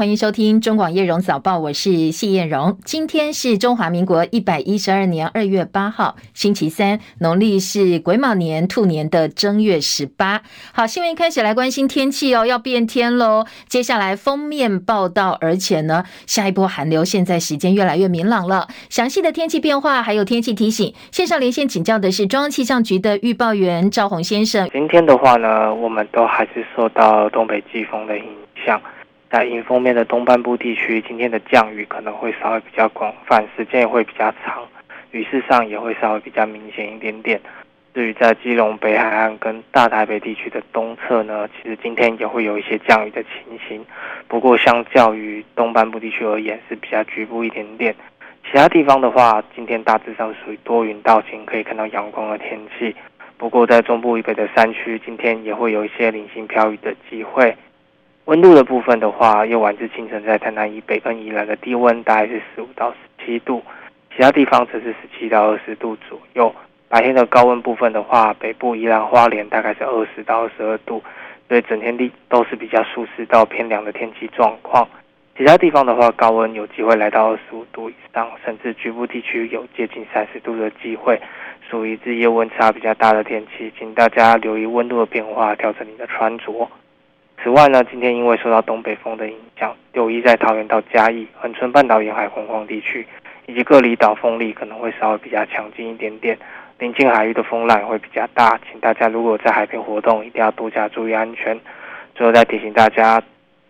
欢迎收听中广叶荣早报，我是谢燕荣。今天是中华民国一百一十二年二月八号，星期三，农历是癸卯年兔年的正月十八。好，新闻一开始来关心天气哦，要变天喽。接下来封面报道，而且呢，下一波寒流现在时间越来越明朗了。详细的天气变化还有天气提醒，线上连线请教的是中央气象局的预报员赵宏先生。今天的话呢，我们都还是受到东北季风的影响。在迎风面的东半部地区，今天的降雨可能会稍微比较广泛，时间也会比较长，雨势上也会稍微比较明显一点点。至于在基隆北海岸跟大台北地区的东侧呢，其实今天也会有一些降雨的情形，不过相较于东半部地区而言是比较局部一点点。其他地方的话，今天大致上属于多云到晴，可以看到阳光的天气。不过在中部以北的山区，今天也会有一些零星飘雨的机会。温度的部分的话，夜晚至清晨在台南以北跟宜兰的低温大概是十五到十七度，其他地方则是十七到二十度左右。白天的高温部分的话，北部宜兰花莲大概是二十到二十二度，所以整天地都是比较舒适到偏凉的天气状况。其他地方的话，高温有机会来到二十五度以上，甚至局部地区有接近三十度的机会，属于日夜温差比较大的天气，请大家留意温度的变化，调整你的穿着。此外呢，今天因为受到东北风的影响，留意在桃园到嘉义、恒春半岛沿海洪荒地区，以及各离岛风力可能会稍微比较强劲一点点，临近海域的风浪也会比较大，请大家如果在海边活动，一定要多加注意安全。最后再提醒大家，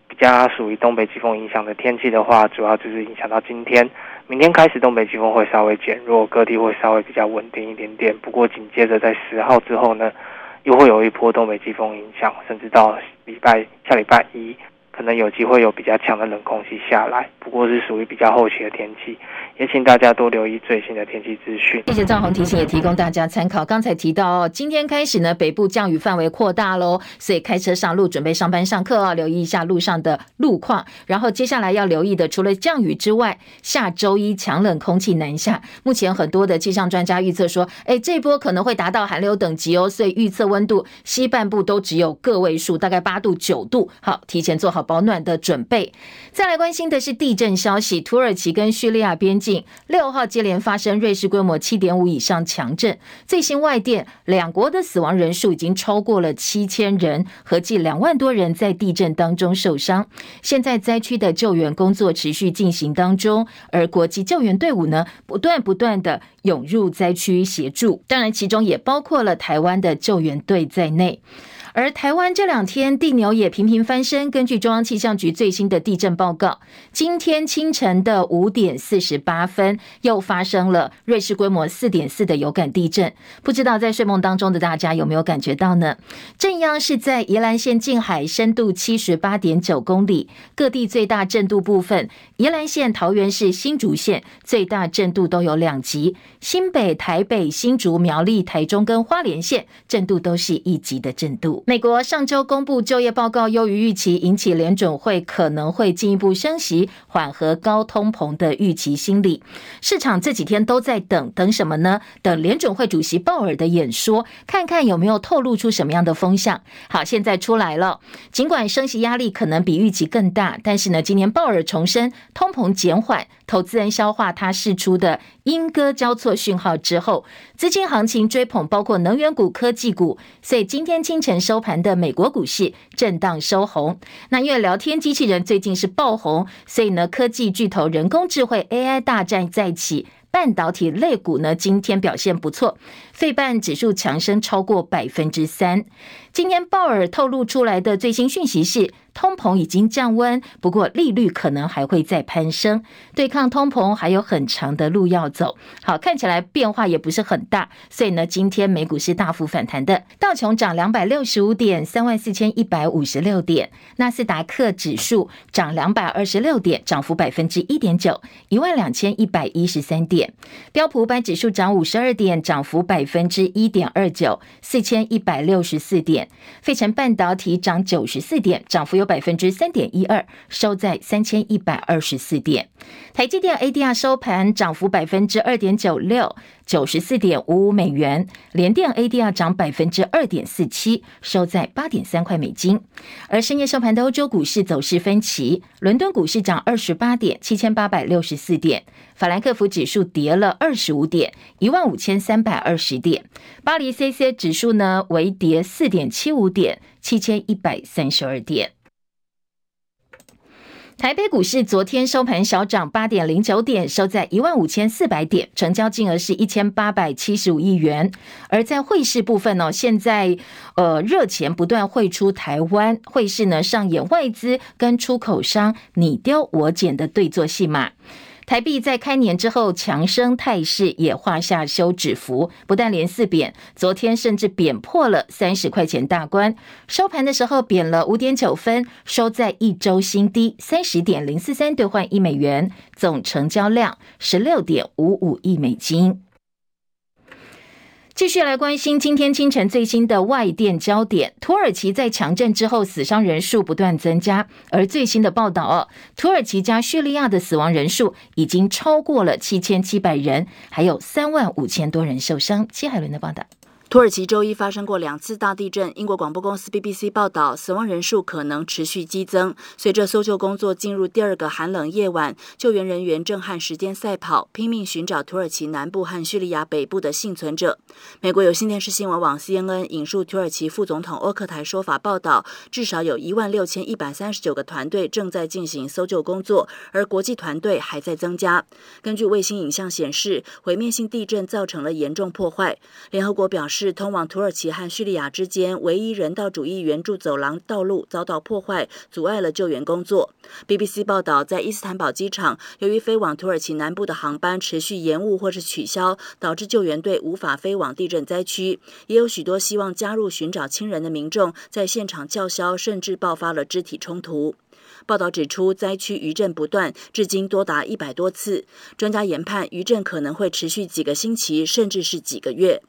比较属于东北季风影响的天气的话，主要就是影响到今天，明天开始东北季风会稍微减弱，各地会稍微比较稳定一点点。不过紧接着在十号之后呢，又会有一波东北季风影响，甚至到礼拜下礼拜一，可能有机会有比较强的冷空气下来，不过是属于比较后期的天气。也请大家多留意最新的天气资讯。谢谢赵宏提醒，也提供大家参考。刚才提到哦，今天开始呢，北部降雨范围扩大喽，所以开车上路准备上班上课哦，留意一下路上的路况。然后接下来要留意的，除了降雨之外，下周一强冷空气南下。目前很多的气象专家预测说，哎，这波可能会达到寒流等级哦，所以预测温度西半部都只有个位数，大概八度九度。好，提前做好保暖的准备。再来关心的是地震消息，土耳其跟叙利亚边境。六号接连发生瑞士规模七点五以上强震，最新外电，两国的死亡人数已经超过了七千人，合计两万多人在地震当中受伤。现在灾区的救援工作持续进行当中，而国际救援队伍呢，不断不断的涌入灾区协助，当然其中也包括了台湾的救援队在内。而台湾这两天地牛也频频翻身。根据中央气象局最新的地震报告，今天清晨的五点四十八分，又发生了瑞士规模四点四的有感地震。不知道在睡梦当中的大家有没有感觉到呢？震央是在宜兰县近海，深度七十八点九公里。各地最大震度部分，宜兰县、桃园市、新竹县最大震度都有两级。新北、台北、新竹、苗栗、台中跟花莲县震度都是一级的震度。美国上周公布就业报告优于预期，引起联准会可能会进一步升息，缓和高通膨的预期心理。市场这几天都在等等什么呢？等联准会主席鲍尔的演说，看看有没有透露出什么样的风向。好，现在出来了。尽管升息压力可能比预期更大，但是呢，今年鲍尔重申通膨减缓，投资人消化他释出的鹰鸽交错讯号之后，资金行情追捧包括能源股、科技股，所以今天清晨。收盘的美国股市震荡收红，那因为聊天机器人最近是爆红，所以呢，科技巨头人工智慧 AI 大战再起。半导体类股呢，今天表现不错，费半指数强升超过百分之三。今天鲍尔透露出来的最新讯息是，通膨已经降温，不过利率可能还会再攀升，对抗通膨还有很长的路要走。好，看起来变化也不是很大，所以呢，今天美股是大幅反弹的，道琼涨两百六十五点，三万四千一百五十六点；纳斯达克指数涨两百二十六点，涨幅百分之一点九，一万两千一百一十三点；标普五百指数涨五十二点，涨幅百分之一点二九，四千一百六十四点。费城半导体涨九十四点，涨幅有百分之三点一二，收在三千一百二十四点。台积电 ADR 收盘涨幅百分之二点九六，九十四点五五美元。联电 ADR 涨百分之二点四七，收在八点三块美金。而深夜收盘的欧洲股市走势分歧，伦敦股市涨二十八点，七千八百六十四点；法兰克福指数跌了二十五点，一万五千三百二十点；巴黎 CAC 指数呢微跌四点七五点，七千一百三十二点。台北股市昨天收盘小涨八点零九点，收在一万五千四百点，成交金额是一千八百七十五亿元。而在汇市部分呢，现在呃热钱不断汇出台湾，汇市呢上演外资跟出口商你丢我捡的对作戏码。台币在开年之后强升态势也画下休止符，不但连四贬，昨天甚至贬破了三十块钱大关，收盘的时候贬了五点九分，收在一周新低三十点零四三兑换一美元，总成交量十六点五五亿美金。继续来关心今天清晨最新的外电焦点：土耳其在强震之后死伤人数不断增加，而最新的报道哦，土耳其加叙利亚的死亡人数已经超过了七千七百人，还有三万五千多人受伤。谢海伦的报道。土耳其周一发生过两次大地震，英国广播公司 BBC 报道，死亡人数可能持续激增。随着搜救工作进入第二个寒冷夜晚，救援人员正和时间赛跑，拼命寻找土耳其南部和叙利亚北部的幸存者。美国有线电视新闻网 CNN 引述土耳其副总统欧克台说法报道，至少有一万六千一百三十九个团队正在进行搜救工作，而国际团队还在增加。根据卫星影像显示，毁灭性地震造成了严重破坏。联合国表示，是通往土耳其和叙利亚之间唯一人道主义援助走廊道路遭到破坏，阻碍了救援工作。BBC 报道，在伊斯坦堡机场，由于飞往土耳其南部的航班持续延误或是取消，导致救援队无法飞往地震灾区。也有许多希望加入寻找亲人的民众在现场叫嚣，甚至爆发了肢体冲突。报道指出，灾区余震不断，至今多达一百多次。专家研判，余震可能会持续几个星期，甚至是几个月。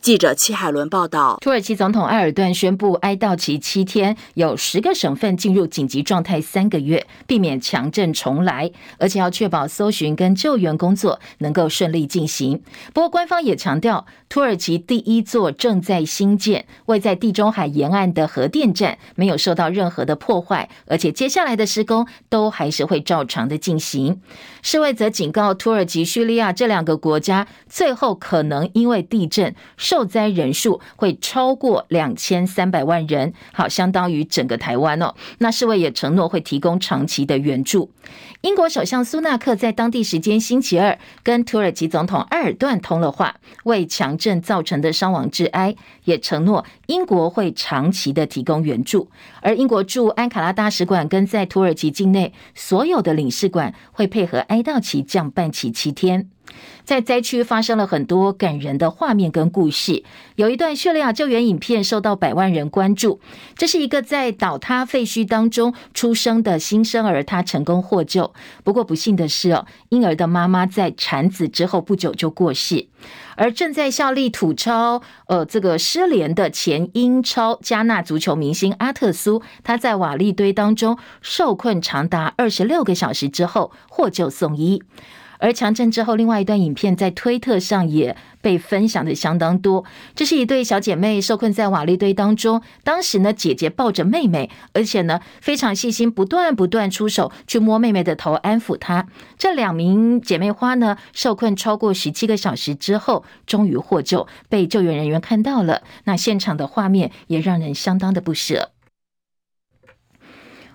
记者戚海伦报道：土耳其总统埃尔顿宣布哀悼期七天，有十个省份进入紧急状态三个月，避免强震重来，而且要确保搜寻跟救援工作能够顺利进行。不过，官方也强调，土耳其第一座正在兴建、位在地中海沿岸的核电站没有受到任何的破坏，而且接下来的施工都还是会照常的进行。世卫则警告，土耳其、叙利亚这两个国家最后可能因为地震。受灾人数会超过两千三百万人，好，相当于整个台湾哦。那世卫也承诺会提供长期的援助。英国首相苏纳克在当地时间星期二跟土耳其总统埃尔段通了话，为强震造成的伤亡致哀，也承诺英国会长期的提供援助。而英国驻安卡拉大使馆跟在土耳其境内所有的领事馆会配合哀悼期降半旗七天。在灾区发生了很多感人的画面跟故事，有一段叙利亚救援影片受到百万人关注。这是一个在倒塌废墟当中出生的新生儿，他成功获救。不过不幸的是哦，婴儿的妈妈在产子之后不久就过世。而正在效力土超，呃，这个失联的前英超加纳足球明星阿特苏，他在瓦砾堆当中受困长达二十六个小时之后获救送医。而强震之后，另外一段影片在推特上也被分享的相当多。这是一对小姐妹受困在瓦砾堆当中，当时呢，姐姐抱着妹妹，而且呢非常细心，不断不断出手去摸妹妹的头，安抚她。这两名姐妹花呢，受困超过十七个小时之后，终于获救，被救援人员看到了。那现场的画面也让人相当的不舍。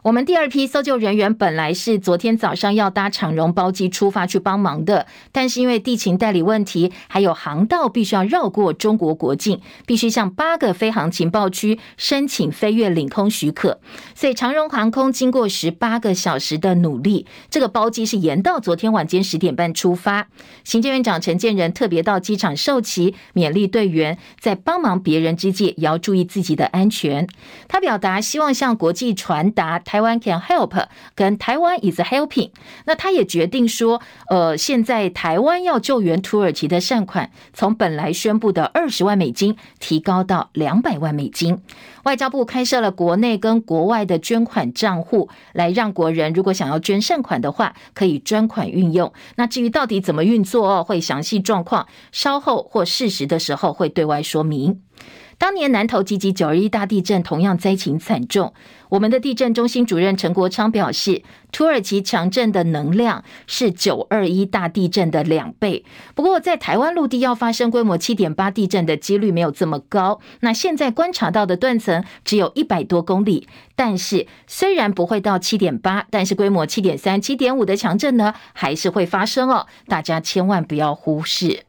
我们第二批搜救人员本来是昨天早上要搭长荣包机出发去帮忙的，但是因为地勤代理问题，还有航道必须要绕过中国国境，必须向八个飞航情报区申请飞越领空许可，所以长荣航空经过十八个小时的努力，这个包机是延到昨天晚间十点半出发。行政院长陈建仁特别到机场授旗，勉励队员在帮忙别人之际也要注意自己的安全。他表达希望向国际传达台。台湾 can help，跟台湾 is helping。那他也决定说，呃，现在台湾要救援土耳其的善款，从本来宣布的二十万美金提高到两百万美金。外交部开设了国内跟国外的捐款账户，来让国人如果想要捐善款的话，可以专款运用。那至于到底怎么运作哦，会详细状况稍后或适时的时候会对外说明。当年南投集集九二一大地震同样灾情惨重，我们的地震中心主任陈国昌表示，土耳其强震的能量是九二一大地震的两倍。不过，在台湾陆地要发生规模七点八地震的几率没有这么高。那现在观察到的断层只有一百多公里，但是虽然不会到七点八，但是规模七点三、七点五的强震呢，还是会发生哦。大家千万不要忽视。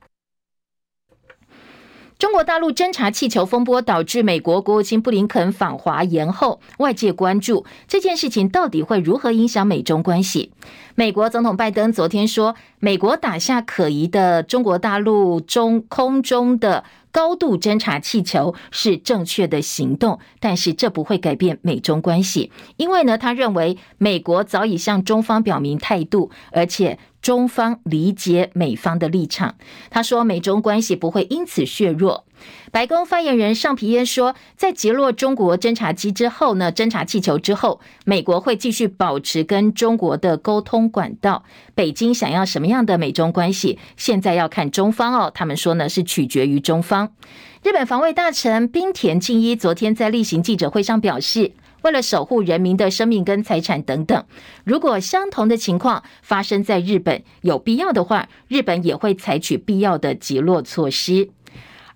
中国大陆侦察气球风波导致美国国务卿布林肯访华延后，外界关注这件事情到底会如何影响美中关系。美国总统拜登昨天说，美国打下可疑的中国大陆中空中的高度侦察气球是正确的行动，但是这不会改变美中关系，因为呢，他认为美国早已向中方表明态度，而且。中方理解美方的立场，他说美中关系不会因此削弱。白宫发言人尚皮耶说，在击落中国侦察机之后呢，侦察气球之后，美国会继续保持跟中国的沟通管道。北京想要什么样的美中关系，现在要看中方哦。他们说呢，是取决于中方。日本防卫大臣滨田靖一昨天在例行记者会上表示。为了守护人民的生命跟财产等等，如果相同的情况发生在日本，有必要的话，日本也会采取必要的击落措施。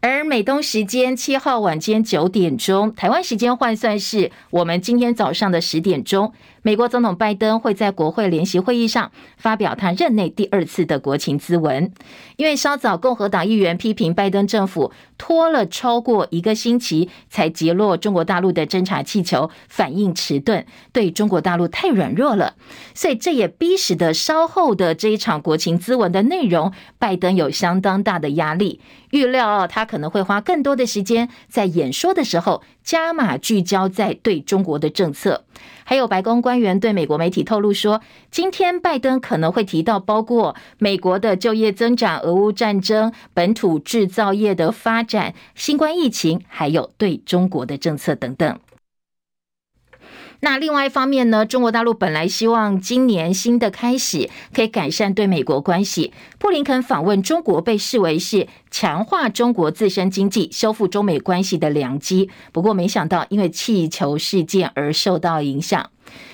而美东时间七号晚间九点钟，台湾时间换算是我们今天早上的十点钟。美国总统拜登会在国会联席会议上发表他任内第二次的国情咨文，因为稍早共和党议员批评拜登政府拖了超过一个星期才击落中国大陆的侦察气球，反应迟钝，对中国大陆太软弱了，所以这也逼使得稍后的这一场国情咨文的内容，拜登有相当大的压力，预料他可能会花更多的时间在演说的时候加码聚焦在对中国的政策。还有白宫官员对美国媒体透露说，今天拜登可能会提到包括美国的就业增长、俄乌战争、本土制造业的发展、新冠疫情，还有对中国的政策等等。那另外一方面呢，中国大陆本来希望今年新的开始可以改善对美国关系。布林肯访问中国被视为是强化中国自身经济、修复中美关系的良机。不过没想到因为气球事件而受到影响。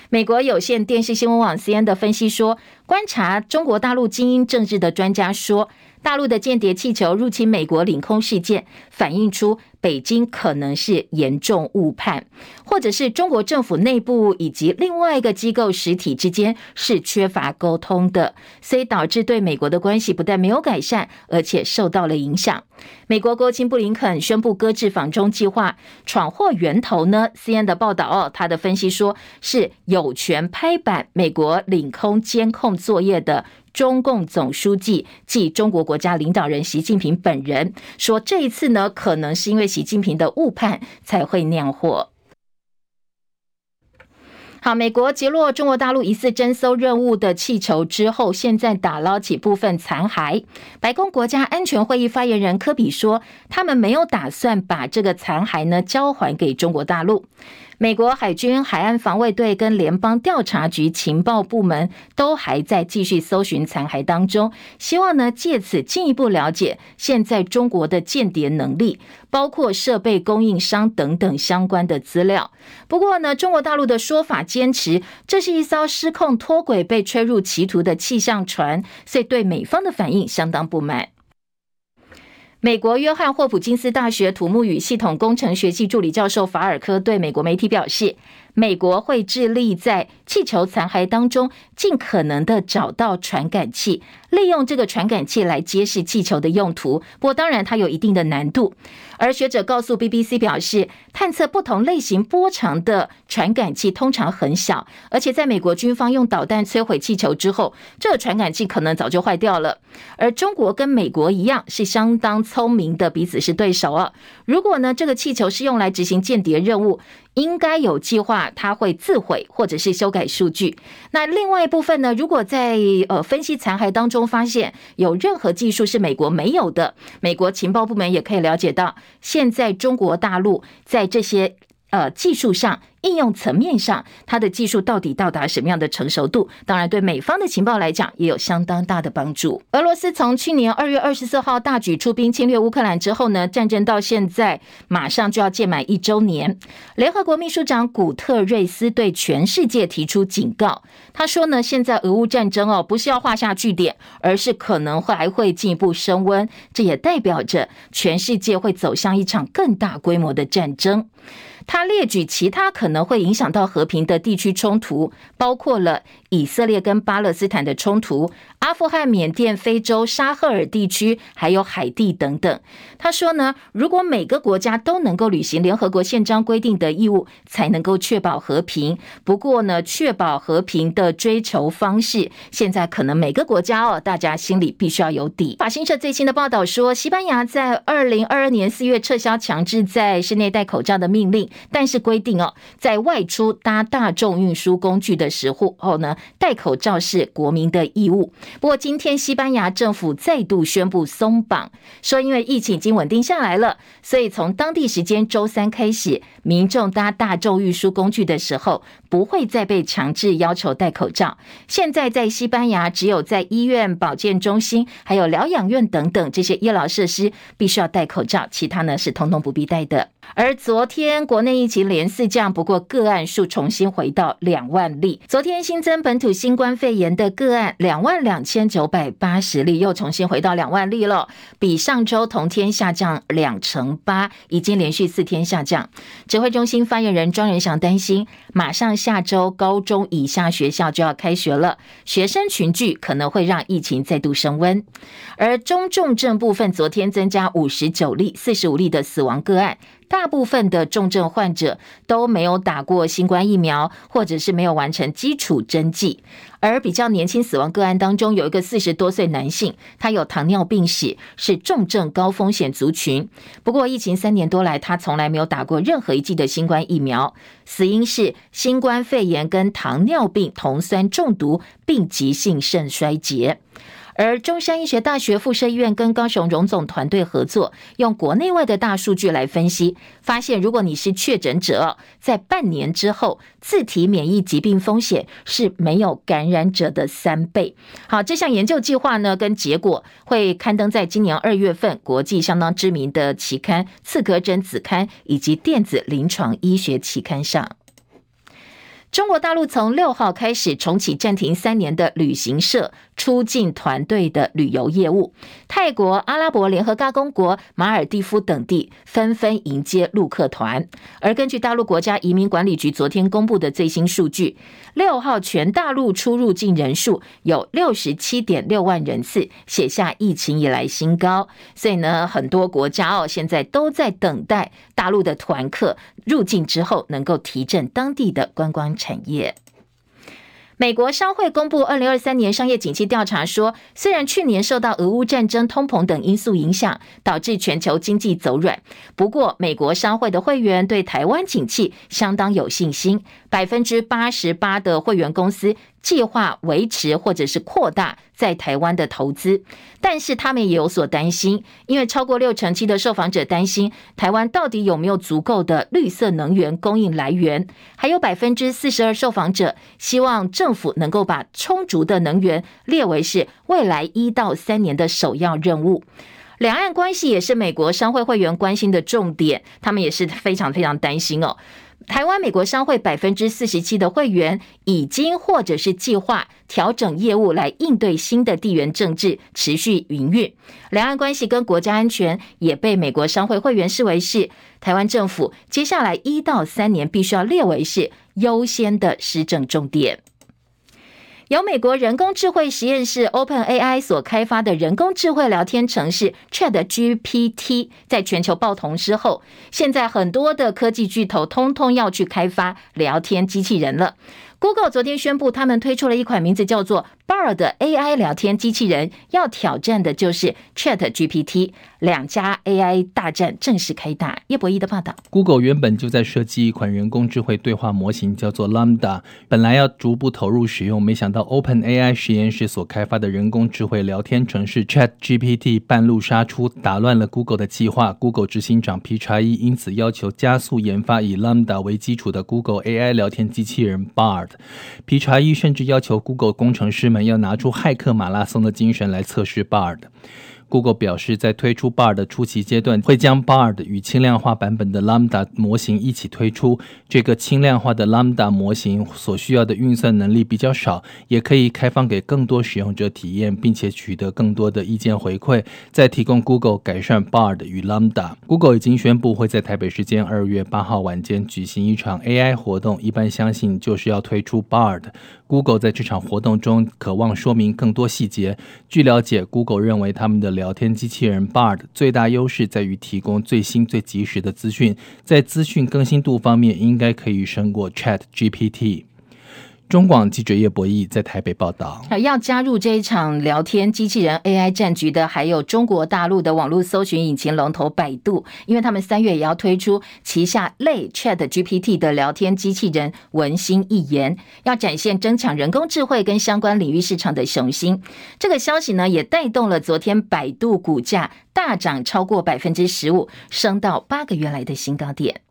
美国有线电视新闻网 CNN 的分析说，观察中国大陆精英政治的专家说，大陆的间谍气球入侵美国领空事件，反映出北京可能是严重误判，或者是中国政府内部以及另外一个机构实体之间是缺乏沟通的，所以导致对美国的关系不但没有改善，而且受到了影响。美国国务卿布林肯宣布搁置访中计划，闯祸源头呢？C N 的报道哦，他的分析说是有权拍板美国领空监控作业的。中共总书记即中国国家领导人习近平本人说：“这一次呢，可能是因为习近平的误判才会酿祸。”好，美国击落中国大陆疑似侦搜任务的气球之后，现在打捞起部分残骸。白宫国家安全会议发言人科比说：“他们没有打算把这个残骸呢交还给中国大陆。”美国海军海岸防卫队跟联邦调查局情报部门都还在继续搜寻残骸当中，希望呢借此进一步了解现在中国的间谍能力，包括设备供应商等等相关的资料。不过呢，中国大陆的说法坚持这是一艘失控脱轨被吹入歧途的气象船，所以对美方的反应相当不满。美国约翰霍普金斯大学土木与系统工程学系助理教授法尔科对美国媒体表示，美国会致力在气球残骸当中尽可能的找到传感器，利用这个传感器来揭示气球的用途。不过，当然它有一定的难度。而学者告诉 BBC 表示，探测不同类型波长的传感器通常很小，而且在美国军方用导弹摧毁气球之后，这个传感器可能早就坏掉了。而中国跟美国一样，是相当聪明的，彼此是对手啊。如果呢，这个气球是用来执行间谍任务，应该有计划，它会自毁或者是修改数据。那另外一部分呢，如果在呃分析残骸当中中发现有任何技术是美国没有的，美国情报部门也可以了解到，现在中国大陆在这些呃技术上。应用层面上，它的技术到底到达什么样的成熟度？当然，对美方的情报来讲，也有相当大的帮助。俄罗斯从去年二月二十四号大举出兵侵略乌克兰之后呢，战争到现在马上就要届满一周年。联合国秘书长古特瑞斯对全世界提出警告，他说呢，现在俄乌战争哦，不是要画下句点，而是可能会还会进一步升温。这也代表着全世界会走向一场更大规模的战争。他列举其他可能会影响到和平的地区冲突，包括了以色列跟巴勒斯坦的冲突、阿富汗、缅甸、非洲、沙赫尔地区，还有海地等等。他说呢，如果每个国家都能够履行联合国宪章规定的义务，才能够确保和平。不过呢，确保和平的追求方式，现在可能每个国家哦，大家心里必须要有底。法新社最新的报道说，西班牙在二零二二年四月撤销强制在室内戴口罩的命令。但是规定哦，在外出搭大众运输工具的时候呢，戴口罩是国民的义务。不过今天西班牙政府再度宣布松绑，说因为疫情已经稳定下来了，所以从当地时间周三开始，民众搭大众运输工具的时候不会再被强制要求戴口罩。现在在西班牙，只有在医院、保健中心、还有疗养院等等这些医疗设施必须要戴口罩，其他呢是统统不必戴的。而昨天国内疫情连四降，不过个案数重新回到两万例。昨天新增本土新冠肺炎的个案两万两千九百八十例，又重新回到两万例了，比上周同天下降两成八，已经连续四天下降。指挥中心发言人庄人祥担心，马上下周高中以下学校就要开学了，学生群聚可能会让疫情再度升温。而中重症部分，昨天增加五十九例，四十五例的死亡个案。大部分的重症患者都没有打过新冠疫苗，或者是没有完成基础针剂。而比较年轻死亡个案当中，有一个四十多岁男性，他有糖尿病史，是重症高风险族群。不过疫情三年多来，他从来没有打过任何一剂的新冠疫苗，死因是新冠肺炎跟糖尿病酮酸中毒，并急性肾衰竭。而中山医学大学附设医院跟高雄荣总团队合作，用国内外的大数据来分析，发现如果你是确诊者，在半年之后，自体免疫疾病风险是没有感染者的三倍。好，这项研究计划呢，跟结果会刊登在今年二月份国际相当知名的期刊《刺格针子刊》以及电子临床医学期刊上。中国大陆从六号开始重启暂停三年的旅行社出境团队的旅游业务，泰国、阿拉伯联合大公国、马尔地夫等地纷纷迎接陆客团。而根据大陆国家移民管理局昨天公布的最新数据，六号全大陆出入境人数有六十七点六万人次，写下疫情以来新高。所以呢，很多国家哦现在都在等待大陆的团客入境之后，能够提振当地的观光产业。美国商会公布二零二三年商业景气调查说，虽然去年受到俄乌战争、通膨等因素影响，导致全球经济走软，不过美国商会的会员对台湾景气相当有信心，百分之八十八的会员公司。计划维持或者是扩大在台湾的投资，但是他们也有所担心，因为超过六成七的受访者担心台湾到底有没有足够的绿色能源供应来源，还有百分之四十二受访者希望政府能够把充足的能源列为是未来一到三年的首要任务。两岸关系也是美国商会会员关心的重点，他们也是非常非常担心哦。台湾美国商会百分之四十七的会员已经或者是计划调整业务来应对新的地缘政治持续营运。两岸关系跟国家安全也被美国商会会员视为是台湾政府接下来一到三年必须要列为是优先的施政重点。由美国人工智慧实验室 OpenAI 所开发的人工智慧聊天程式 ChatGPT，在全球爆红之后，现在很多的科技巨头通通要去开发聊天机器人了。Google 昨天宣布，他们推出了一款名字叫做 Bard 的 AI 聊天机器人，要挑战的就是 ChatGPT。两家 AI 大战正式开打。叶博弈的报道：Google 原本就在设计一款人工智慧对话模型，叫做 Lambda，本来要逐步投入使用，没想到 OpenAI 实验室所开发的人工智慧聊天程式 ChatGPT 半路杀出，打乱了 Google 的计划。Google 执行长皮查伊因此要求加速研发以 Lambda 为基础的 Google AI 聊天机器人 Bard。皮查伊甚至要求 Google 工程师们要拿出骇客马拉松的精神来测试 Bard。Google 表示，在推出 Bard 的初期阶段，会将 Bard 与轻量化版本的 Lambda 模型一起推出。这个轻量化的 Lambda 模型所需要的运算能力比较少，也可以开放给更多使用者体验，并且取得更多的意见回馈，再提供 Google 改善 Bard 与 Lambda。Google 已经宣布会在台北时间二月八号晚间举行一场 AI 活动，一般相信就是要推出 Bard。Google 在这场活动中渴望说明更多细节。据了解，Google 认为他们的聊天机器人 Bard 最大优势在于提供最新最及时的资讯，在资讯更新度方面应该可以胜过 ChatGPT。中广记者叶博弈在台北报道。要加入这一场聊天机器人 AI 战局的，还有中国大陆的网络搜寻引擎龙头百度，因为他们三月也要推出旗下类 ChatGPT 的聊天机器人文心一言，要展现争抢人工智慧跟相关领域市场的雄心。这个消息呢，也带动了昨天百度股价大涨超过百分之十五，升到八个月来的新高点。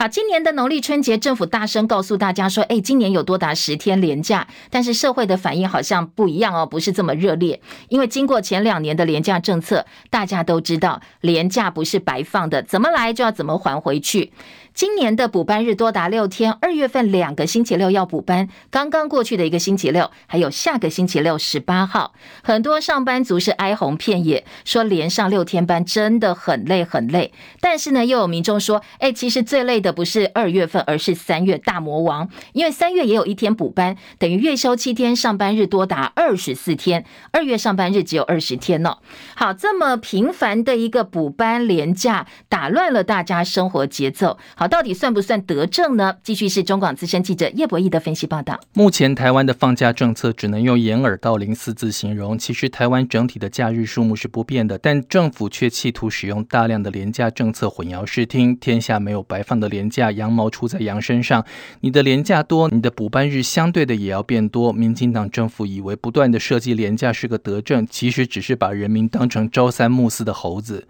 好，今年的农历春节，政府大声告诉大家说，哎，今年有多达十天连假，但是社会的反应好像不一样哦，不是这么热烈。因为经过前两年的连假政策，大家都知道，连假不是白放的，怎么来就要怎么还回去。今年的补班日多达六天，二月份两个星期六要补班，刚刚过去的一个星期六，还有下个星期六十八号，很多上班族是哀鸿遍野，说连上六天班真的很累很累。但是呢，又有民众说，哎，其实最累的不是二月份，而是三月大魔王，因为三月也有一天补班，等于月休七天，上班日多达二十四天，二月上班日只有二十天呢。好，这么频繁的一个补班连假，打乱了大家生活节奏。好。到底算不算德政呢？继续是中广资深记者叶博弈的分析报道。目前台湾的放假政策只能用掩耳盗铃四字形容。其实台湾整体的假日数目是不变的，但政府却企图使用大量的廉价政策混淆视听。天下没有白放的廉价，羊毛出在羊身上。你的廉价多，你的补班日相对的也要变多。民进党政府以为不断的设计廉价是个德政，其实只是把人民当成朝三暮四的猴子。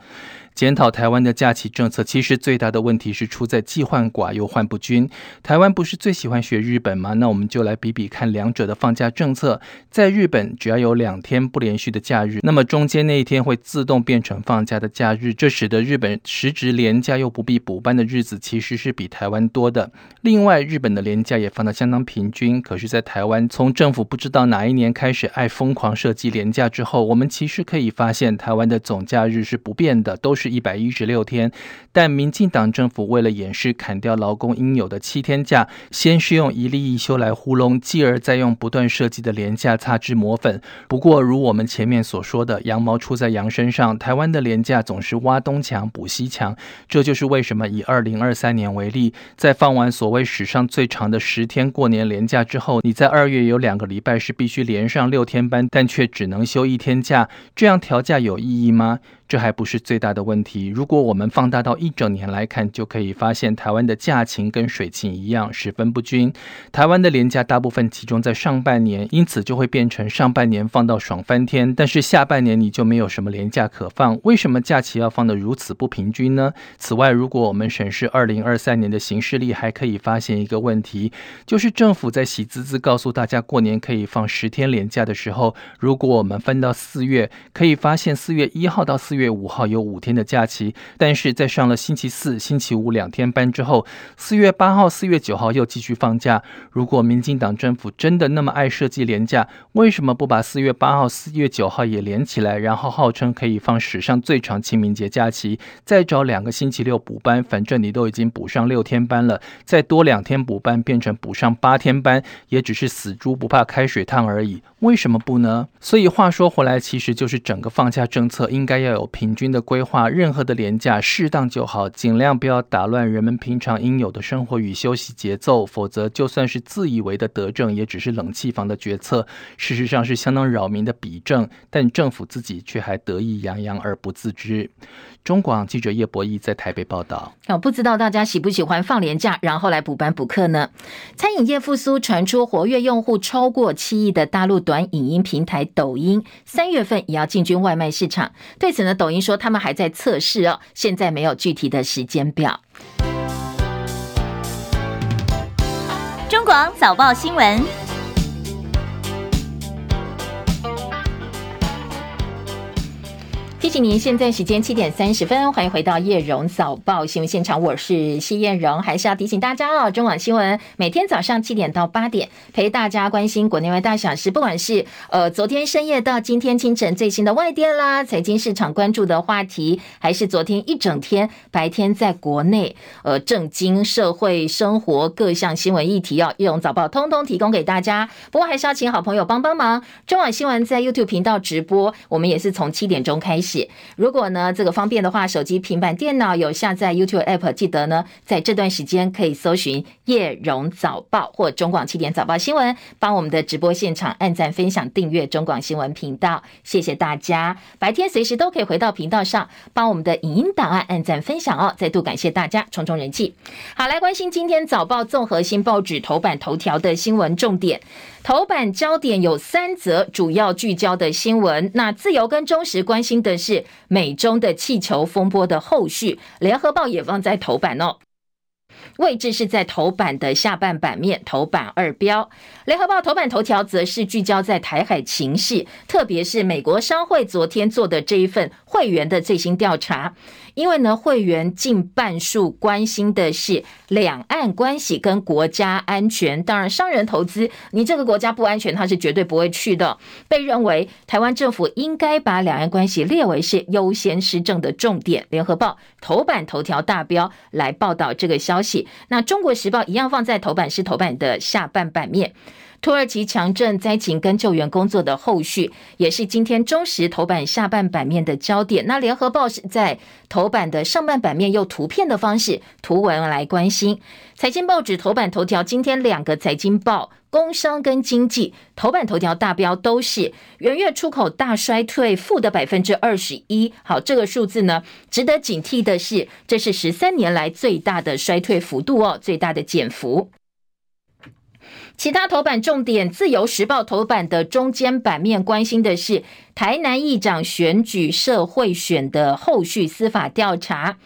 检讨台湾的假期政策，其实最大的问题是出在既换寡又换不均。台湾不是最喜欢学日本吗？那我们就来比比看两者的放假政策。在日本，只要有两天不连续的假日，那么中间那一天会自动变成放假的假日，这使得日本实质连假又不必补班的日子其实是比台湾多的。另外，日本的连假也放得相当平均。可是，在台湾，从政府不知道哪一年开始爱疯狂设计连假之后，我们其实可以发现，台湾的总假日是不变的，都是。一百一十六天，但民进党政府为了掩饰砍掉劳工应有的七天假，先是用一例一休来糊弄，继而再用不断设计的廉价擦脂抹粉。不过，如我们前面所说的，羊毛出在羊身上，台湾的廉价总是挖东墙补西墙。这就是为什么以二零二三年为例，在放完所谓史上最长的十天过年连假之后，你在二月有两个礼拜是必须连上六天班，但却只能休一天假，这样调价有意义吗？这还不是最大的问题。如果我们放大到一整年来看，就可以发现台湾的假情跟水情一样十分不均。台湾的廉价大部分集中在上半年，因此就会变成上半年放到爽翻天，但是下半年你就没有什么廉价可放。为什么假期要放得如此不平均呢？此外，如果我们审视二零二三年的行事历，还可以发现一个问题，就是政府在喜滋滋告诉大家过年可以放十天廉假的时候，如果我们分到四月，可以发现四月一号到四月五号有五天的假期，但是在上了星期四、星期五两天班之后，四月八号、四月九号又继续放假。如果民进党政府真的那么爱设计连假，为什么不把四月八号、四月九号也连起来，然后号称可以放史上最长清明节假期，再找两个星期六补班，反正你都已经补上六天班了，再多两天补班变成补上八天班，也只是死猪不怕开水烫而已。为什么不呢？所以话说回来，其实就是整个放假政策应该要有。平均的规划，任何的廉价适当就好，尽量不要打乱人们平常应有的生活与休息节奏，否则就算是自以为的德政，也只是冷气房的决策，事实上是相当扰民的比政，但政府自己却还得意洋洋而不自知。中广记者叶博义在台北报道。哦，不知道大家喜不喜欢放连假，然后来补班补课呢？餐饮业复苏，传出活跃用户超过七亿的大陆短影音平台抖音，三月份也要进军外卖市场。对此呢，抖音说他们还在测试哦，现在没有具体的时间表。中广早报新闻。提醒您，现在时间七点三十分，欢迎回到叶荣早报新闻现场，我是谢燕荣，还是要提醒大家哦，中网新闻每天早上七点到八点陪大家关心国内外大小事，不管是呃昨天深夜到今天清晨最新的外电啦，财经市场关注的话题，还是昨天一整天白天在国内呃政经社会生活各项新闻议题哦，叶荣早报通通提供给大家。不过还是要请好朋友帮帮忙，中网新闻在 YouTube 频道直播，我们也是从七点钟开始。如果呢，这个方便的话，手机、平板电脑有下载 YouTube App，记得呢，在这段时间可以搜寻叶荣早报或中广七点早报新闻，帮我们的直播现场按赞、分享、订阅中广新闻频道，谢谢大家。白天随时都可以回到频道上，帮我们的影音档案按赞分享哦。再度感谢大家，冲冲人气。好，来关心今天早报综合性报纸头版头条的新闻重点。头版焦点有三则，主要聚焦的新闻。那自由跟中时关心的是美中的气球风波的后续，联合报也放在头版哦。位置是在头版的下半版面，头版二标。联合报头版头条则是聚焦在台海情势，特别是美国商会昨天做的这一份会员的最新调查。因为呢，会员近半数关心的是两岸关系跟国家安全。当然，商人投资，你这个国家不安全，他是绝对不会去的。被认为台湾政府应该把两岸关系列为是优先施政的重点。联合报头版头条大标来报道这个消息。那中国时报一样放在头版，是头版的下半版面。土耳其强震灾情跟救援工作的后续，也是今天中时头版下半版面的焦点。那联合报是在头版的上半版面用图片的方式图文来关心。财经报纸头版头条，今天两个财经报，工商跟经济头版头条大标都是元月出口大衰退，负的百分之二十一。好，这个数字呢，值得警惕的是，这是十三年来最大的衰退幅度哦，最大的减幅。其他头版重点，《自由时报》头版的中间版面关心的是台南议长选举社会选的后续司法调查，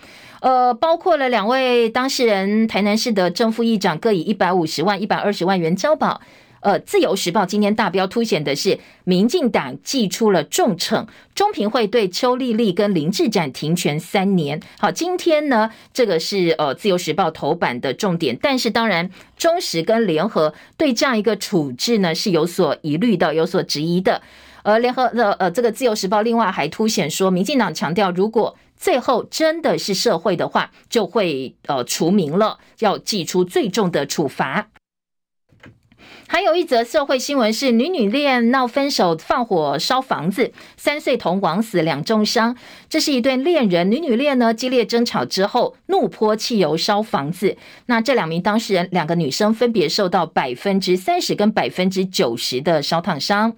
呃，包括了两位当事人，台南市的正副议长各以一百五十万、一百二十万元交保。呃，《自由时报》今天大标凸显的是，民进党祭出了重惩，中评会对邱丽丽跟林志展停权三年。好，今天呢，这个是呃《自由时报》头版的重点，但是当然，中时跟联合对这样一个处置呢是有所疑虑的，有所质疑的。而联合的呃，这个《自由时报》另外还凸显说，民进党强调，如果最后真的是社会的话，就会呃除名了，要祭出最重的处罚。还有一则社会新闻是女女恋闹分手，放火烧房子，三岁童枉死，两重伤。这是一对恋人，女女恋呢激烈争吵之后，怒泼汽油烧房子。那这两名当事人，两个女生分别受到百分之三十跟百分之九十的烧烫伤。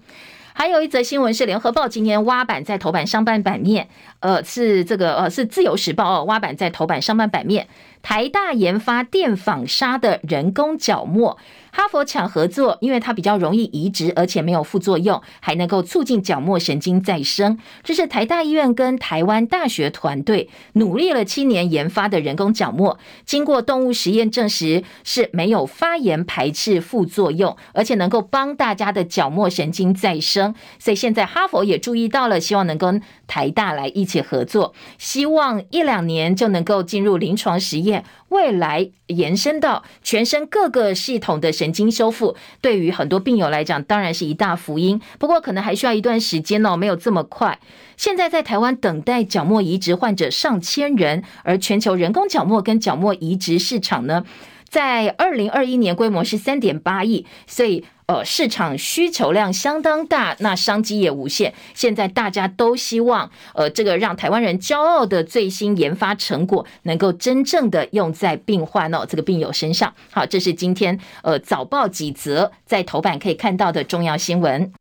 还有一则新闻是联合报今天挖版在头版上半版面，呃，是这个呃是自由时报哦，挖版在头版上半版面，台大研发电纺纱的人工角膜。哈佛抢合作，因为它比较容易移植，而且没有副作用，还能够促进角膜神经再生。这是台大医院跟台湾大学团队努力了七年研发的人工角膜，经过动物实验证实是没有发炎排斥副作用，而且能够帮大家的角膜神经再生。所以现在哈佛也注意到了，希望能跟台大来一起合作，希望一两年就能够进入临床实验。未来延伸到全身各个系统的神经修复，对于很多病友来讲，当然是一大福音。不过，可能还需要一段时间哦，没有这么快。现在在台湾等待角膜移植患者上千人，而全球人工角膜跟角膜移植市场呢，在二零二一年规模是三点八亿，所以呃，市场需求量相当大，那商机也无限。现在大家都希望，呃，这个让台湾人骄傲的最新研发成果，能够真正的用在病患哦，这个病友身上。好，这是今天呃早报几则在头版可以看到的重要新闻。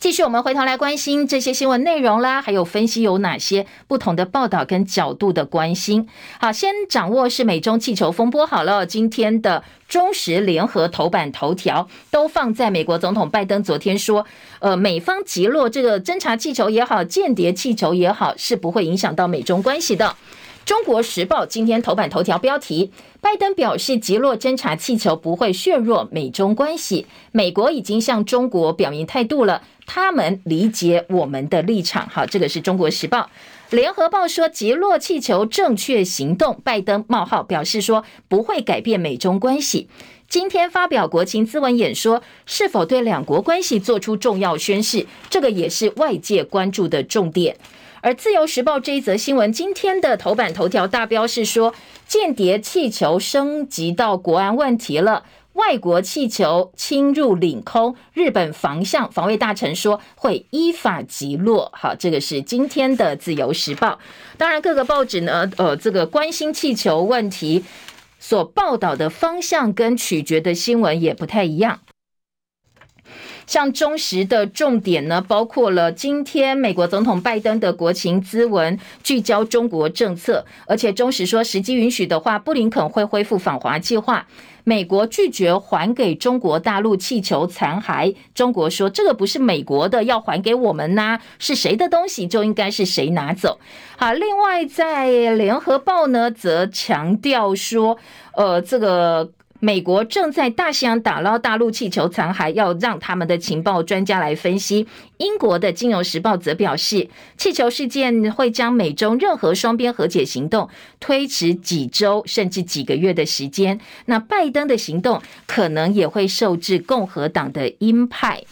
继续，我们回头来关心这些新闻内容啦，还有分析有哪些不同的报道跟角度的关心。好，先掌握是美中气球风波好了。今天的中时联合头版头条都放在美国总统拜登昨天说，呃，美方击落这个侦察气球也好，间谍气球也好，是不会影响到美中关系的。中国时报今天头版头条标题：拜登表示，击落侦察气球不会削弱美中关系，美国已经向中国表明态度了。他们理解我们的立场。好，这个是中国时报。联合报说，击落气球正确行动。拜登冒号表示说，不会改变美中关系。今天发表国情咨文演说，是否对两国关系做出重要宣示？这个也是外界关注的重点。而自由时报这一则新闻，今天的头版头条大标是说，间谍气球升级到国安问题了。外国气球侵入领空，日本防相防卫大臣说会依法击落。好，这个是今天的自由时报。当然，各个报纸呢，呃，这个关心气球问题所报道的方向跟取决的新闻也不太一样。像中时的重点呢，包括了今天美国总统拜登的国情咨文，聚焦中国政策，而且中时说，时机允许的话，布林肯会恢复访华计划。美国拒绝还给中国大陆气球残骸，中国说这个不是美国的，要还给我们呐，是谁的东西就应该是谁拿走。好，另外在联合报呢，则强调说，呃，这个。美国正在大西洋打捞大陆气球残骸，要让他们的情报专家来分析。英国的《金融时报》则表示，气球事件会将美中任何双边和解行动推迟几周甚至几个月的时间。那拜登的行动可能也会受制共和党的鹰派。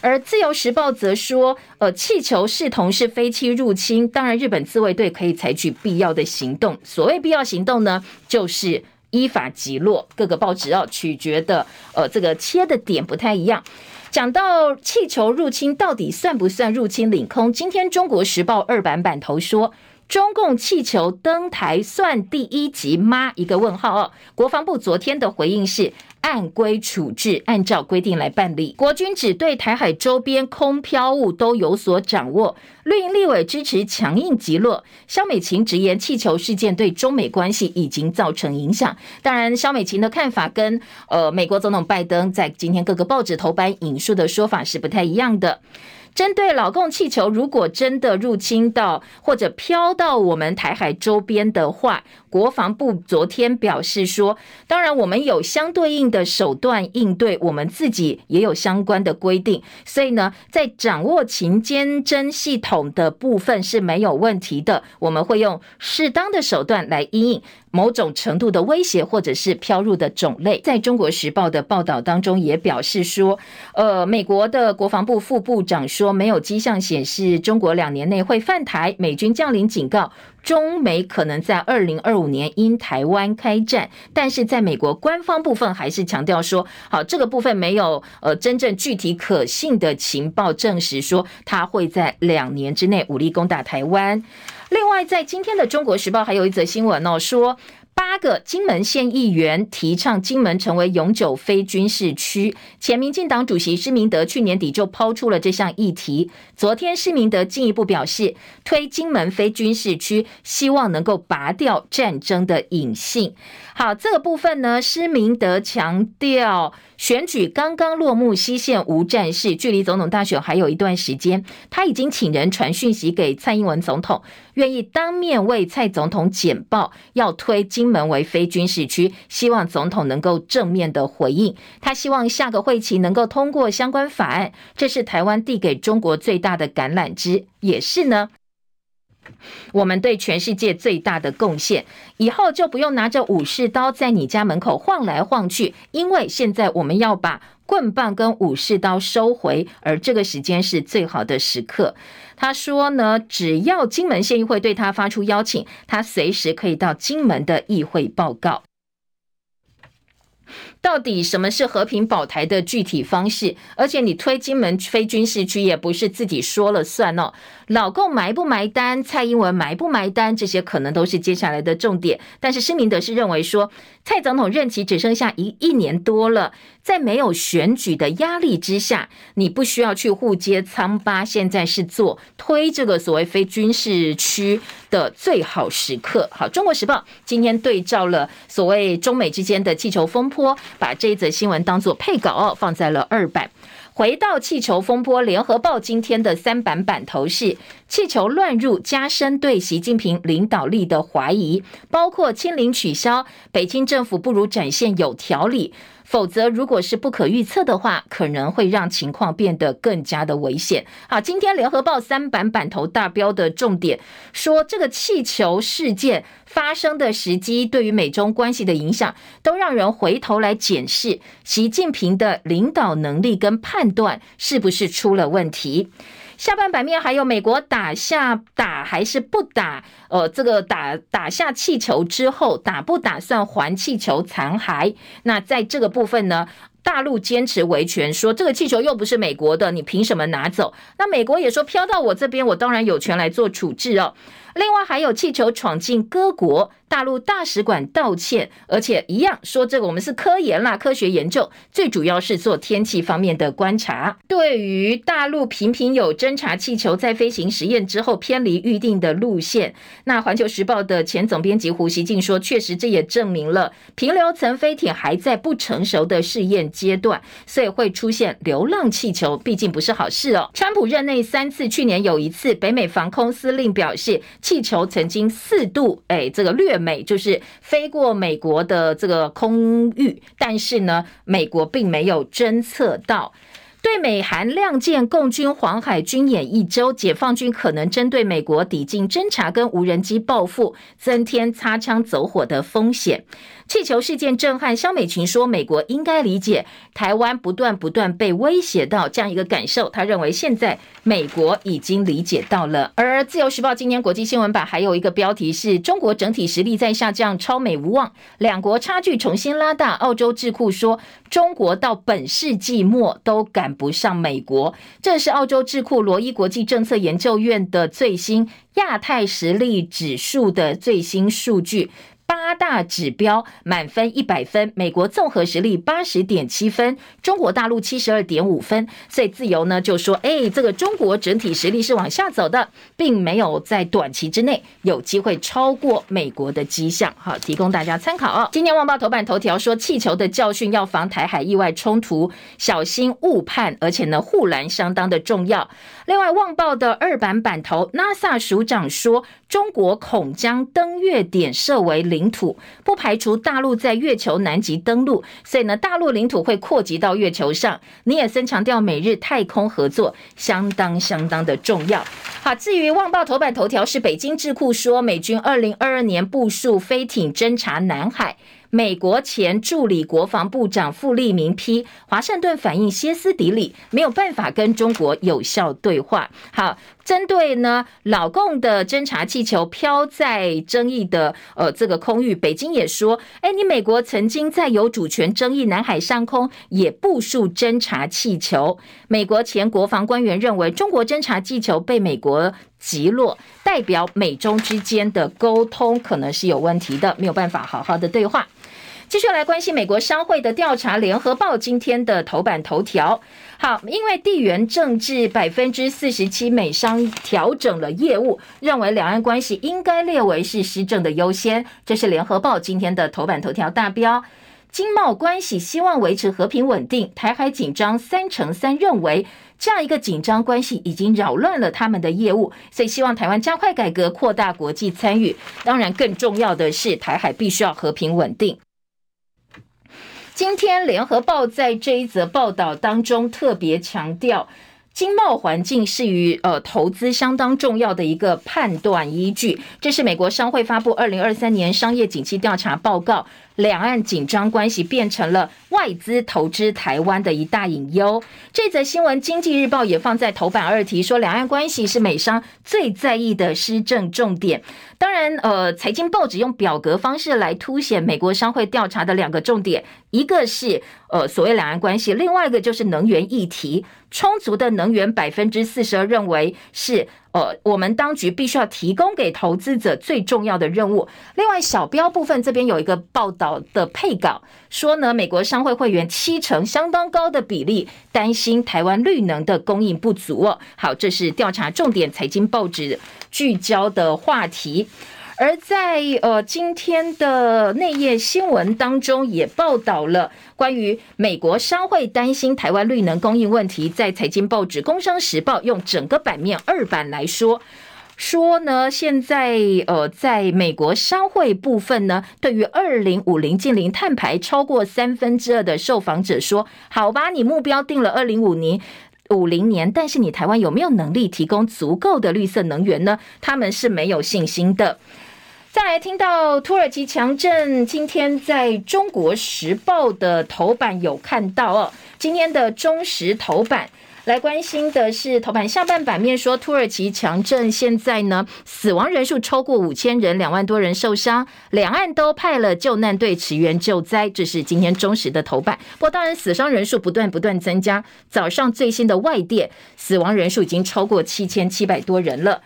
而《自由时报》则说，呃，气球视同是飞机入侵，当然日本自卫队可以采取必要的行动。所谓必要行动呢，就是。依法击落，各个报纸要取决的，呃，这个切的点不太一样。讲到气球入侵，到底算不算入侵领空？今天《中国时报》二版版头说，中共气球登台算第一集吗？一个问号哦。国防部昨天的回应是。按规处置，按照规定来办理。国军只对台海周边空飘物都有所掌握。绿营立委支持强硬击落。萧美琴直言，气球事件对中美关系已经造成影响。当然，萧美琴的看法跟呃美国总统拜登在今天各个报纸头版引述的说法是不太一样的。针对老共气球，如果真的入侵到或者飘到我们台海周边的话，国防部昨天表示说，当然我们有相对应的手段应对，我们自己也有相关的规定，所以呢，在掌握勤监侦系统的部分是没有问题的，我们会用适当的手段来应应某种程度的威胁或者是飘入的种类。在中国时报的报道当中也表示说，呃，美国的国防部副部长说。没有迹象显示中国两年内会犯台，美军将领警告中美可能在二零二五年因台湾开战，但是在美国官方部分还是强调说，好，这个部分没有呃真正具体可信的情报证实说他会在两年之内武力攻打台湾。另外，在今天的中国时报还有一则新闻哦，说。八个金门县议员提倡金门成为永久非军事区。前民进党主席施明德去年底就抛出了这项议题。昨天施明德进一步表示，推金门非军事区，希望能够拔掉战争的隐性。好，这个部分呢，施明德强调，选举刚刚落幕，西线无战事，距离总统大选还有一段时间。他已经请人传讯息给蔡英文总统，愿意当面为蔡总统简报，要推金门为非军事区，希望总统能够正面的回应。他希望下个会期能够通过相关法案，这是台湾递给中国最大的橄榄枝，也是呢。我们对全世界最大的贡献，以后就不用拿着武士刀在你家门口晃来晃去，因为现在我们要把棍棒跟武士刀收回，而这个时间是最好的时刻。他说呢，只要金门县议会对他发出邀请，他随时可以到金门的议会报告。到底什么是和平保台的具体方式？而且你推金门非军事区也不是自己说了算哦。老共埋不埋单？蔡英文埋不埋单？这些可能都是接下来的重点。但是施明德是认为说，蔡总统任期只剩下一一年多了，在没有选举的压力之下，你不需要去互揭疮疤。现在是做推这个所谓非军事区的最好时刻。好，《中国时报》今天对照了所谓中美之间的气球风波，把这一则新闻当作配稿放在了二版。回到气球风波，联合报今天的三版版头是气球乱入，加深对习近平领导力的怀疑，包括清零取消，北京政府不如展现有条理。否则，如果是不可预测的话，可能会让情况变得更加的危险。好，今天联合报三版版头大标的重点说，这个气球事件发生的时机对于美中关系的影响，都让人回头来检视习近平的领导能力跟判断是不是出了问题。下半版面还有美国打下打还是不打？呃，这个打打下气球之后，打不打算还气球残骸？那在这个部分呢，大陆坚持维权，说这个气球又不是美国的，你凭什么拿走？那美国也说飘到我这边，我当然有权来做处置哦。另外还有气球闯进各国大陆大使馆道歉，而且一样说这个我们是科研啦，科学研究，最主要是做天气方面的观察。对于大陆频频有侦察气球在飞行实验之后偏离预定的路线，那环球时报的前总编辑胡锡进说，确实这也证明了平流层飞艇还在不成熟的试验阶段，所以会出现流浪气球，毕竟不是好事哦。川普任内三次，去年有一次，北美防空司令表示。气球曾经四度哎，这个掠美，就是飞过美国的这个空域，但是呢，美国并没有侦测到。对美韩亮剑共军黄海军演一周，解放军可能针对美国抵近侦察跟无人机报复，增添擦枪走火的风险。气球事件震撼，萧美琴说，美国应该理解台湾不断不断被威胁到这样一个感受。他认为现在美国已经理解到了。而自由时报今年国际新闻版还有一个标题是中国整体实力在下降，超美无望，两国差距重新拉大。澳洲智库说，中国到本世纪末都赶不上美国，这是澳洲智库罗伊国际政策研究院的最新亚太实力指数的最新数据。八大指标满分一百分，美国综合实力八十点七分，中国大陆七十二点五分。所以自由呢就说，哎，这个中国整体实力是往下走的，并没有在短期之内有机会超过美国的迹象。好，提供大家参考哦。今天《旺报》头版头条说，气球的教训要防台海意外冲突，小心误判，而且呢护栏相当的重要。另外，《旺报》的二版版头，NASA 署长说，中国恐将登月点设为零领土，不排除大陆在月球南极登陆，所以呢，大陆领土会扩及到月球上。尼尔森强调，美日太空合作相当相当的重要。好，至于《旺报》头版头条是北京智库说，美军二零二二年部署飞艇侦察南海。美国前助理国防部长傅立明批华盛顿反应歇斯底里，没有办法跟中国有效对话。好，针对呢老共的侦察气球飘在争议的呃这个空域，北京也说，哎，你美国曾经在有主权争议南海上空也部署侦察气球。美国前国防官员认为，中国侦察气球被美国击落，代表美中之间的沟通可能是有问题的，没有办法好好的对话。继续来关心美国商会的调查，《联合报》今天的头版头条。好，因为地缘政治，百分之四十七美商调整了业务，认为两岸关系应该列为是施政的优先。这是《联合报》今天的头版头条大标。经贸关系希望维持和平稳定，台海紧张三成三认为这样一个紧张关系已经扰乱了他们的业务，所以希望台湾加快改革，扩大国际参与。当然，更重要的是台海必须要和平稳定。今天联合报在这一则报道当中特别强调，经贸环境是与呃投资相当重要的一个判断依据。这是美国商会发布二零二三年商业景气调查报告，两岸紧张关系变成了外资投资台湾的一大隐忧。这则新闻，《经济日报》也放在头版二题，说两岸关系是美商最在意的施政重点。当然，呃，财经报纸用表格方式来凸显美国商会调查的两个重点，一个是呃所谓两岸关系，另外一个就是能源议题。充足的能源，百分之四十二认为是呃我们当局必须要提供给投资者最重要的任务。另外，小标部分这边有一个报道的配稿，说呢，美国商会会员七成相当高的比例担心台湾绿能的供应不足哦。好，这是调查重点，财经报纸聚焦的话题。而在呃今天的内页新闻当中，也报道了关于美国商会担心台湾绿能供应问题，在财经报纸《工商时报》用整个版面二版来说，说呢，现在呃在美国商会部分呢，对于二零五零净零碳排超过三分之二的受访者说，好吧，你目标定了二零五零。五零年，但是你台湾有没有能力提供足够的绿色能源呢？他们是没有信心的。再来听到土耳其强震，今天在中国时报的头版有看到哦，今天的中时头版。来关心的是头版下半版面说，土耳其强震现在呢，死亡人数超过五千人，两万多人受伤，两岸都派了救难队驰援救灾。这是今天中时的头版。不过当然，死伤人数不断不断增加。早上最新的外电，死亡人数已经超过七千七百多人了。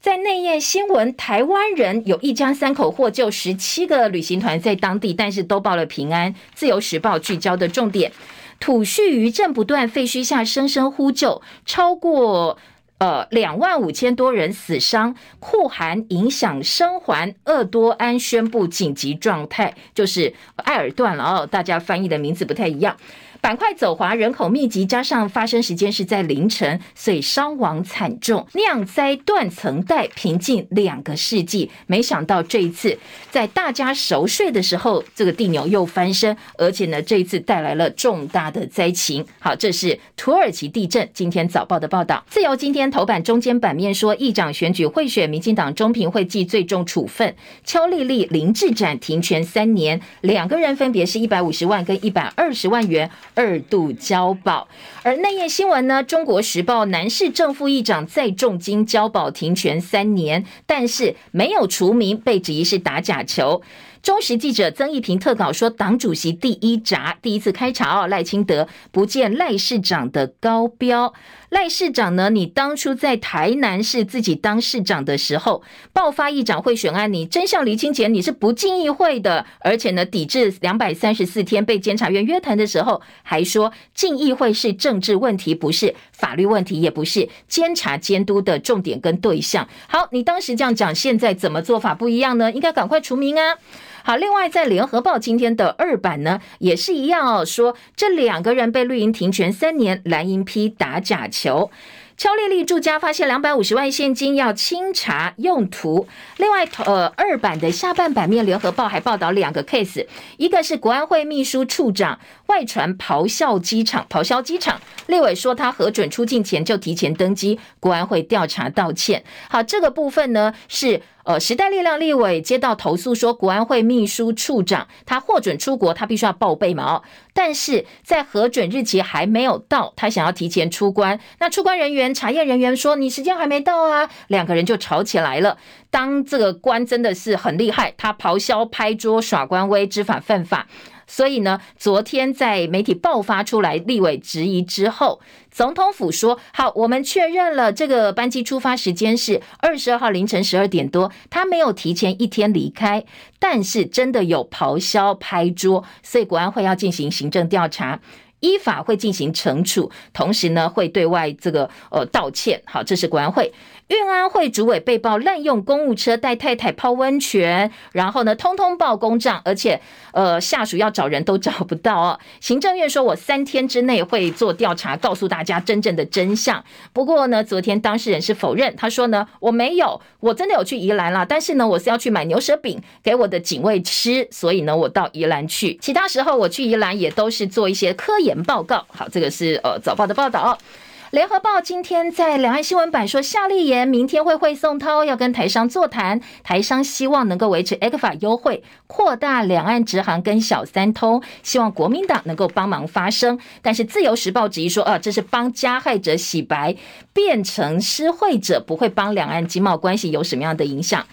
在内页新闻，台湾人有一家三口获救，十七个旅行团在当地，但是都报了平安。自由时报聚焦的重点。土叙余震不断，废墟下声声呼救，超过呃两万五千多人死伤，酷寒影响生还，厄多安宣布紧急状态，就是埃尔段了哦，大家翻译的名字不太一样。板块走滑，人口密集，加上发生时间是在凌晨，所以伤亡惨重。酿灾断层带，平静两个世纪，没想到这一次在大家熟睡的时候，这个地牛又翻身，而且呢，这一次带来了重大的灾情。好，这是土耳其地震。今天早报的报道，自由今天头版中间版面说，议长选举贿选，民进党中评会记最重处分，邱丽丽、林志展停权三年，两个人分别是一百五十万跟一百二十万元。二度交保，而内页新闻呢？中国时报南市正副议长再重金交保停权三年，但是没有除名，被质疑是打假球。中时记者曾义平特稿说，党主席第一闸第一次开查哦，赖清德不见赖市长的高标。赖市长呢，你当初在台南市自己当市长的时候，爆发议长贿选案，你真相厘清前你是不进议会的，而且呢，抵制两百三十四天被监察院约谈的时候，还说进议会是政治问题，不是法律问题，也不是监察监督的重点跟对象。好，你当时这样讲，现在怎么做法不一样呢？应该赶快除名啊！好，另外在联合报今天的二版呢，也是一样哦，说这两个人被绿营停权三年，蓝营批打假球。邱丽丽住家发现两百五十万现金，要清查用途。另外，呃，二版的下半版面，联合报还报道两个 case，一个是国安会秘书处长外传咆哮机场，咆哮机场，立委说他核准出境前就提前登机，国安会调查道歉。好，这个部分呢是。呃，时代力量立委接到投诉说，国安会秘书处长他获准出国，他必须要报备嘛哦，但是在核准日期还没有到，他想要提前出关，那出关人员查验人员说你时间还没到啊，两个人就吵起来了。当这个官真的是很厉害，他咆哮拍桌耍官威，知法犯法。所以呢，昨天在媒体爆发出来立委质疑之后，总统府说好，我们确认了这个班机出发时间是二十二号凌晨十二点多，他没有提前一天离开，但是真的有咆哮拍桌，所以国安会要进行行政调查，依法会进行惩处，同时呢会对外这个呃道歉。好，这是国安会。运安会主委被曝滥用公务车带太太泡温泉，然后呢，通通报公账，而且呃，下属要找人都找不到哦。行政院说，我三天之内会做调查，告诉大家真正的真相。不过呢，昨天当事人是否认，他说呢，我没有，我真的有去宜兰啦，但是呢，我是要去买牛舌饼给我的警卫吃，所以呢，我到宜兰去。其他时候我去宜兰也都是做一些科研报告。好，这个是呃早报的报道。联合报今天在两岸新闻版说，夏立言明天会会宋涛，要跟台商座谈，台商希望能够维持 ECFA 优惠，扩大两岸直航跟小三通，希望国民党能够帮忙发声。但是自由时报质疑说，啊，这是帮加害者洗白，变成施惠者，不会帮两岸经贸关系有什么样的影响。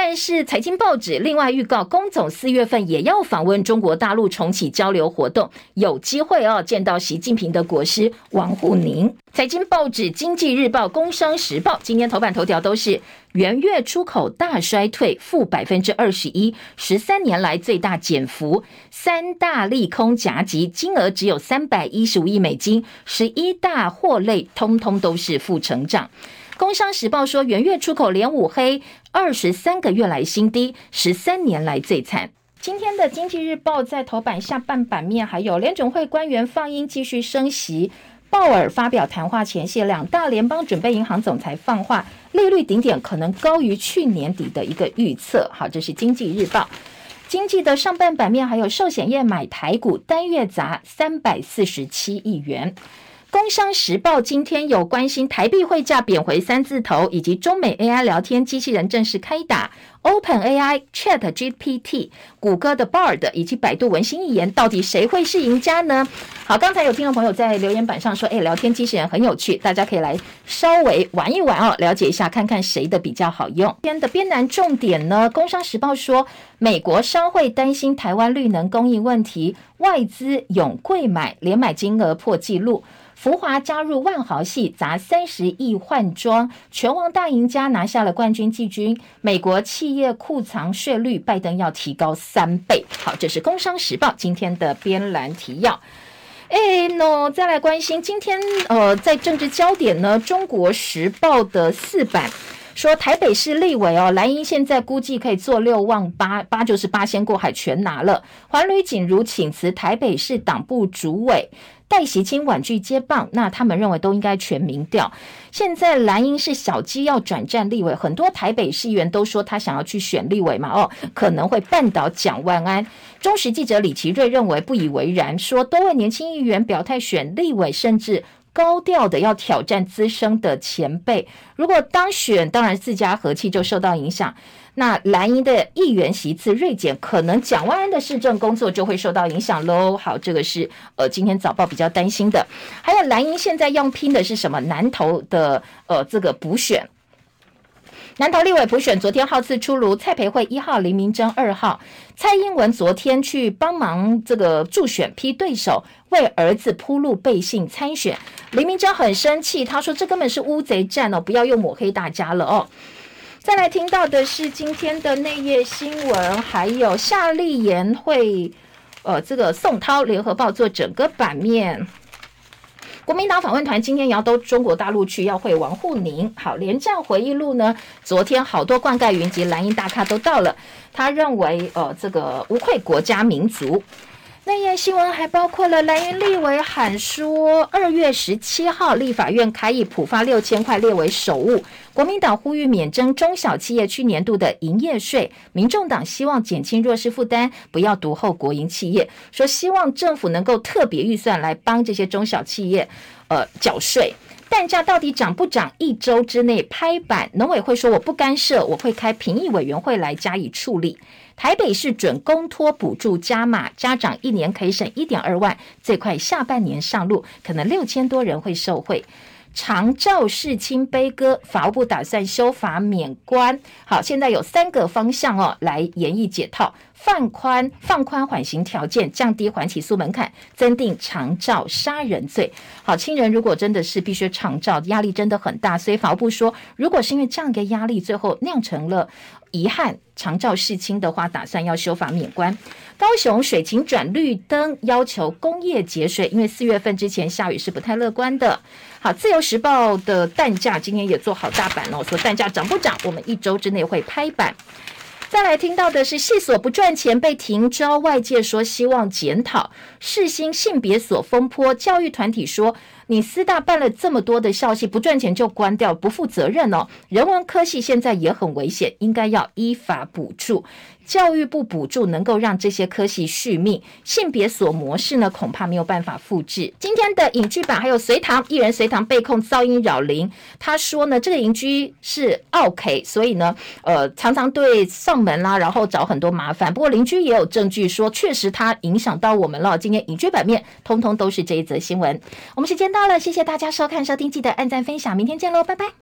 但是财经报纸另外预告，龚总四月份也要访问中国大陆，重启交流活动，有机会哦见到习近平的国师王沪宁。财经报纸《经济日报》、《工商时报》今天头版头条都是元月出口大衰退，负百分之二十一，十三年来最大减幅，三大利空夹击，金额只有三百一十五亿美金，十一大货类通通都是负成长。工商时报说，元月出口连五黑，二十三个月来新低，十三年来最惨。今天的经济日报在头版下半版面，还有联准会官员放鹰继续升息，鲍尔发表谈话前夕，两大联邦准备银行总裁放话，利率顶点可能高于去年底的一个预测。好，这是经济日报。经济的上半版面还有寿险业买台股单月砸三百四十七亿元。工商时报今天有关心台币汇价贬回三字头，以及中美 AI 聊天机器人正式开打，Open AI、Chat GPT、谷歌的 Bard 以及百度文心一言，到底谁会是赢家呢？好，刚才有听众朋友在留言板上说，哎，聊天机器人很有趣，大家可以来稍微玩一玩哦，了解一下，看看谁的比较好用。今天的边南重点呢，工商时报说，美国商会担心台湾绿能供应问题，外资涌贵买，连买金额破纪录。福华加入万豪系，砸三十亿换装，拳王大赢家拿下了冠军季军。美国企业库藏税率，拜登要提高三倍。好，这是《工商时报》今天的编栏提要。哎，喏再来关心今天呃，在政治焦点呢，《中国时报》的四版说，台北市立委哦，蓝营现在估计可以做六望八，八就是八仙过海全拿了。环吕锦如请辞台北市党部主委。戴锡清婉拒接棒，那他们认为都应该全民调。现在蓝英是小鸡要转战立委，很多台北市议员都说他想要去选立委嘛，哦，可能会绊倒蒋万安。中时记者李奇瑞认为不以为然，说多位年轻议员表态选立委，甚至高调的要挑战资深的前辈。如果当选，当然自家和气就受到影响。那蓝营的议员席次锐减，可能蒋万安的市政工作就会受到影响喽。好，这个是呃今天早报比较担心的。还有蓝营现在要拼的是什么？南投的呃这个补选，南投立委补选昨天号次出炉，蔡培慧一号，林明溱二号。蔡英文昨天去帮忙这个助选批对手，为儿子铺路背信参选。林明溱很生气，他说这根本是乌贼战哦，不要又抹黑大家了哦。再来听到的是今天的内页新闻，还有夏立言会，呃，这个宋涛联合报做整个版面。国民党访问团今天也要到中国大陆去，要会王沪宁。好，连战回忆录呢，昨天好多冠盖云集蓝营大咖都到了，他认为，呃，这个无愧国家民族。内页新闻还包括了蓝营立委喊说，二月十七号立法院开议普发六千块列为首务。国民党呼吁免征中小企业去年度的营业税，民众党希望减轻弱势负担，不要独厚国营企业。说希望政府能够特别预算来帮这些中小企业，呃，缴税。蛋价到底涨不涨？一周之内拍板，农委会说我不干涉，我会开评议委员会来加以处理。台北市准公托补助加码，家长一年可以省一点二万，最快下半年上路，可能六千多人会受惠。长照世青悲歌，法务部打算修法免关。好，现在有三个方向哦，来研议解套，放宽放宽缓刑条件，降低缓起诉门槛，增定长照杀人罪。好，亲人如果真的是必须长照，压力真的很大，所以法务部说，如果是因为这样一个压力，最后酿成了。遗憾，长照世青的话，打算要修法免关。高雄水情转绿灯，要求工业节水，因为四月份之前下雨是不太乐观的。好，自由时报的蛋价今天也做好大板了，说蛋价涨不涨，我们一周之内会拍板。再来听到的是，系所不赚钱被停招，外界说希望检讨。世新性别所风波，教育团体说你师大办了这么多的校系，不赚钱就关掉，不负责任哦。人文科系现在也很危险，应该要依法补助。教育部补助能够让这些科系续命，性别锁模式呢，恐怕没有办法复制。今天的影剧版还有隋棠艺人隋棠被控噪音扰邻，他说呢，这个邻居是奥 K，所以呢，呃，常常对上门啦，然后找很多麻烦。不过邻居也有证据说，确实他影响到我们了。今天影剧版面通通都是这一则新闻。我们时间到了，谢谢大家收看收听，记得按赞分享，明天见喽，拜拜。